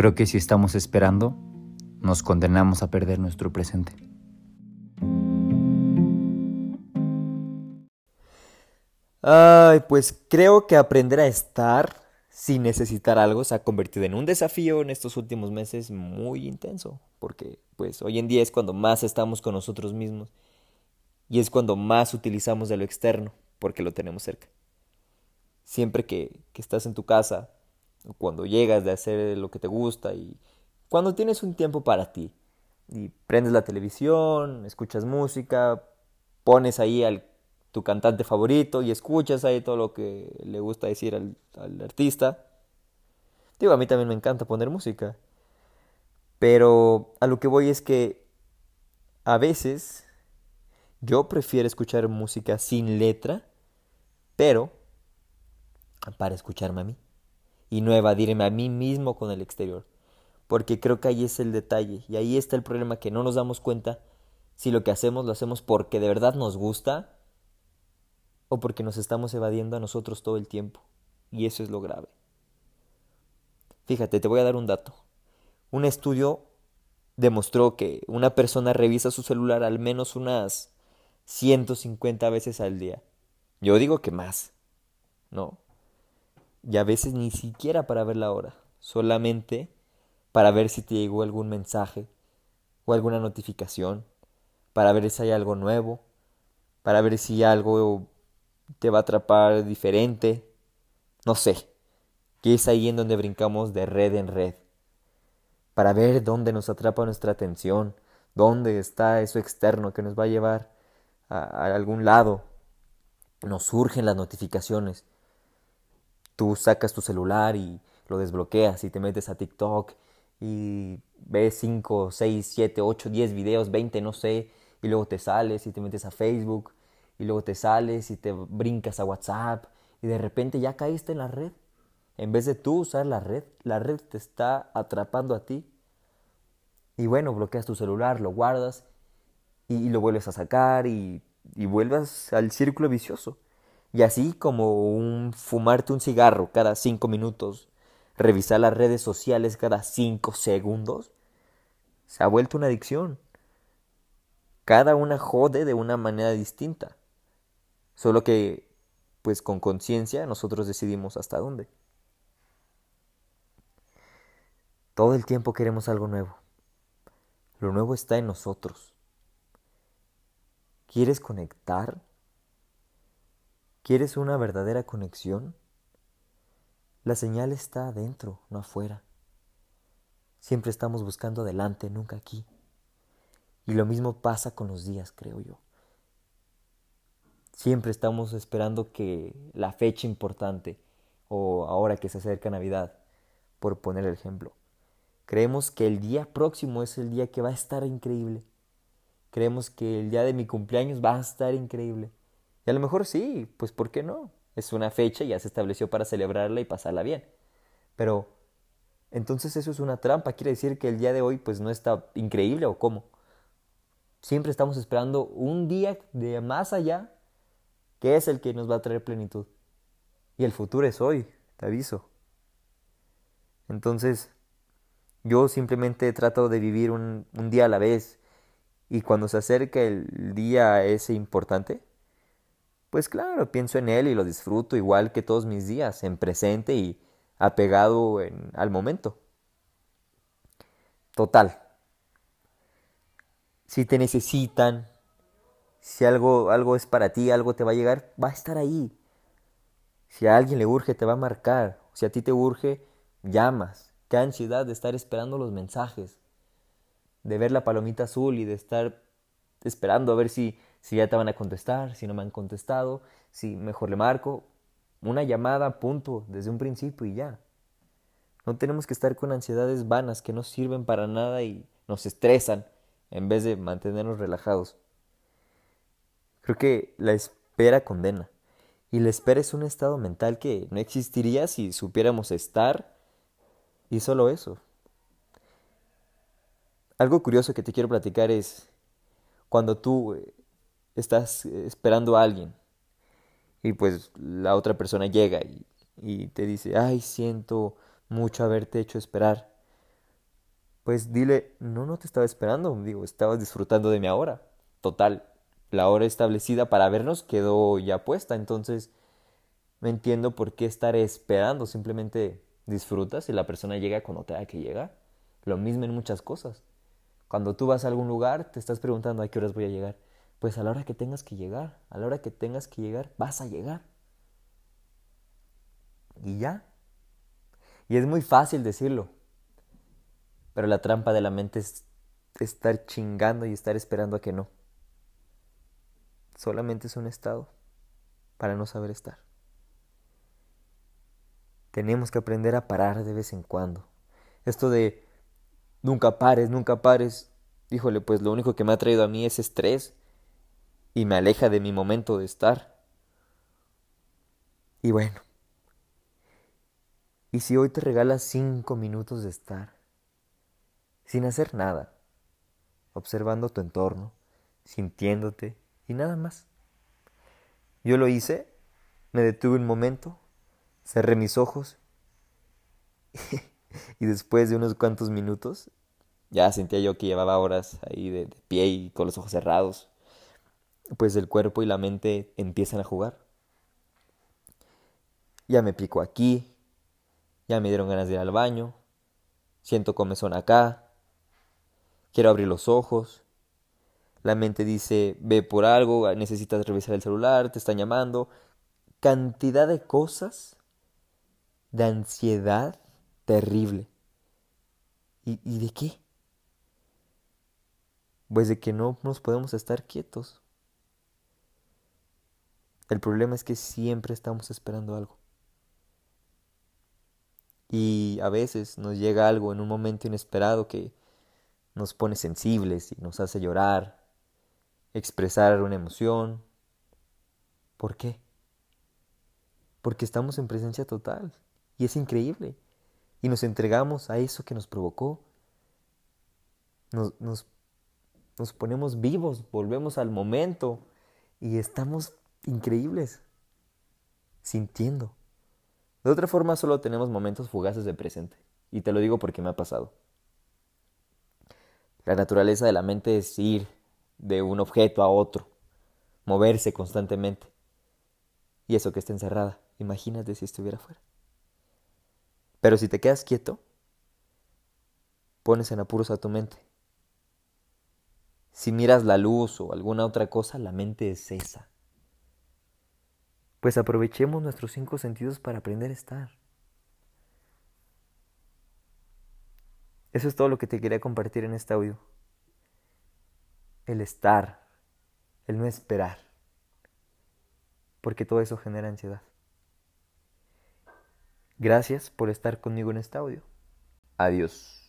Creo que si estamos esperando, nos condenamos a perder nuestro presente. Ay, pues creo que aprender a estar sin necesitar algo se ha convertido en un desafío en estos últimos meses muy intenso, porque pues hoy en día es cuando más estamos con nosotros mismos y es cuando más utilizamos de lo externo, porque lo tenemos cerca. Siempre que, que estás en tu casa, cuando llegas de hacer lo que te gusta y cuando tienes un tiempo para ti y prendes la televisión, escuchas música, pones ahí al tu cantante favorito y escuchas ahí todo lo que le gusta decir al, al artista. Digo, a mí también me encanta poner música. Pero a lo que voy es que a veces yo prefiero escuchar música sin letra, pero para escucharme a mí y no evadirme a mí mismo con el exterior. Porque creo que ahí es el detalle y ahí está el problema que no nos damos cuenta si lo que hacemos lo hacemos porque de verdad nos gusta o porque nos estamos evadiendo a nosotros todo el tiempo. Y eso es lo grave. Fíjate, te voy a dar un dato. Un estudio demostró que una persona revisa su celular al menos unas 150 veces al día. Yo digo que más. ¿No? Y a veces ni siquiera para ver la hora. Solamente para ver si te llegó algún mensaje o alguna notificación. Para ver si hay algo nuevo. Para ver si algo te va a atrapar diferente. No sé. Que es ahí en donde brincamos de red en red. Para ver dónde nos atrapa nuestra atención. Dónde está eso externo que nos va a llevar a, algún lado. Nos surgen las notificaciones. Tú sacas tu celular y lo desbloqueas y te metes a TikTok y ves 5, 6, 7, 8, 10 videos, 20, no sé, y luego te sales y te metes a Facebook y luego te sales y te brincas a WhatsApp y de repente ya caíste en la red. En vez de tú usar la red, la red te está atrapando a ti. Y bueno, bloqueas tu celular, lo guardas y, lo vuelves a sacar y, y vuelvas al círculo vicioso. Y así como un fumarte un cigarro cada cinco minutos, revisar las redes sociales cada cinco segundos, se ha vuelto una adicción. Cada una jode de una manera distinta. Solo que, pues con conciencia, nosotros decidimos hasta dónde. Todo el tiempo queremos algo nuevo. Lo nuevo está en nosotros. ¿Quieres conectar? ¿Quieres una verdadera conexión? La señal está adentro, no afuera. Siempre estamos buscando adelante, nunca aquí. Y lo mismo pasa con los días, creo yo. Siempre estamos esperando que la fecha importante o ahora que se acerca Navidad, por poner el ejemplo. Creemos que el día próximo es el día que va a estar increíble. Creemos que el día de mi cumpleaños va a estar increíble. Y a lo mejor sí, pues ¿por qué no? Es una fecha, ya se estableció para celebrarla y pasarla bien. Pero entonces eso es una trampa, quiere decir que el día de hoy pues no está increíble o cómo. Siempre estamos esperando un día de más allá que es el que nos va a traer plenitud. Y el futuro es hoy, te aviso. Entonces, yo simplemente trato de vivir un, un día a la vez. Y cuando se acerca el día ese importante, pues claro, pienso en él y lo disfruto igual que todos mis días, en presente y apegado en, al momento. Total. Si te necesitan, si algo, algo es para ti, algo te va a llegar, va a estar ahí. Si a alguien le urge, te va a marcar. Si a ti te urge, llamas. Qué ansiedad de estar esperando los mensajes. De ver la palomita azul y de estar esperando a ver si, si ya te van a contestar, si no me han contestado, si mejor le marco. Una llamada, punto, desde un principio y ya. No tenemos que estar con ansiedades vanas que no sirven para nada y nos estresan en vez de mantenernos relajados. Creo que la espera condena. Y la espera es un estado mental que no existiría si supiéramos estar y solo eso. Algo curioso que te quiero platicar es cuando tú eh, estás esperando a alguien y pues la otra persona llega y, te dice, ay, siento mucho haberte hecho esperar, pues dile, no, no te estaba esperando, digo, estabas disfrutando de mi ahora. Total, la hora establecida para vernos quedó ya puesta, entonces no entiendo por qué estar esperando, simplemente disfrutas y la persona llega cuando tenga que llegar. Lo mismo en muchas cosas. Cuando tú vas a algún lugar, te estás preguntando a qué horas voy a llegar. Pues a la hora que tengas que llegar, a la hora que tengas que llegar, vas a llegar. Y ya. Y es muy fácil decirlo. Pero la trampa de la mente es estar chingando y estar esperando a que no. Solamente es un estado para no saber estar. Tenemos que aprender a parar de vez en cuando. Esto de nunca pares, nunca pares, híjole, pues lo único que me ha traído a mí es estrés y me aleja de mi momento de estar. Y bueno, ¿y si hoy te regalas cinco minutos de estar? Sin hacer nada, observando tu entorno, sintiéndote y nada más. Yo lo hice, me detuve un momento cerré mis ojos y después de unos cuantos minutos ya sentía yo que llevaba horas ahí de, pie y con los ojos cerrados. Pues el cuerpo y la mente empiezan a jugar. Ya me pico aquí, ya me dieron ganas de ir al baño, siento comezón acá, quiero abrir los ojos. La mente dice, ve por algo, necesitas revisar el celular, te están llamando. Cantidad de cosas de ansiedad terrible. ¿Y, ¿Y, de qué? Pues de que no nos podemos estar quietos. El problema es que siempre estamos esperando algo. Y a veces nos llega algo en un momento inesperado que nos pone sensibles y nos hace llorar, expresar una emoción. ¿Por qué? Porque estamos en presencia total. Y es increíble. Y nos entregamos a eso que nos provocó. Nos, nos, nos ponemos vivos, volvemos al momento y estamos increíbles, sintiendo. De otra forma solo tenemos momentos fugaces de presente. Y te lo digo porque me ha pasado. La naturaleza de la mente es ir de un objeto a otro, moverse constantemente. Y eso que está encerrada, imagínate si estuviera fuera. Pero si te quedas quieto, pones en apuros a tu mente. Si miras la luz o alguna otra cosa, la mente es esa. Pues aprovechemos nuestros cinco sentidos para aprender a estar. Eso es todo lo que te quería compartir en este audio. El estar, el no esperar. Porque todo eso genera ansiedad. Gracias por estar conmigo en este audio. Adiós.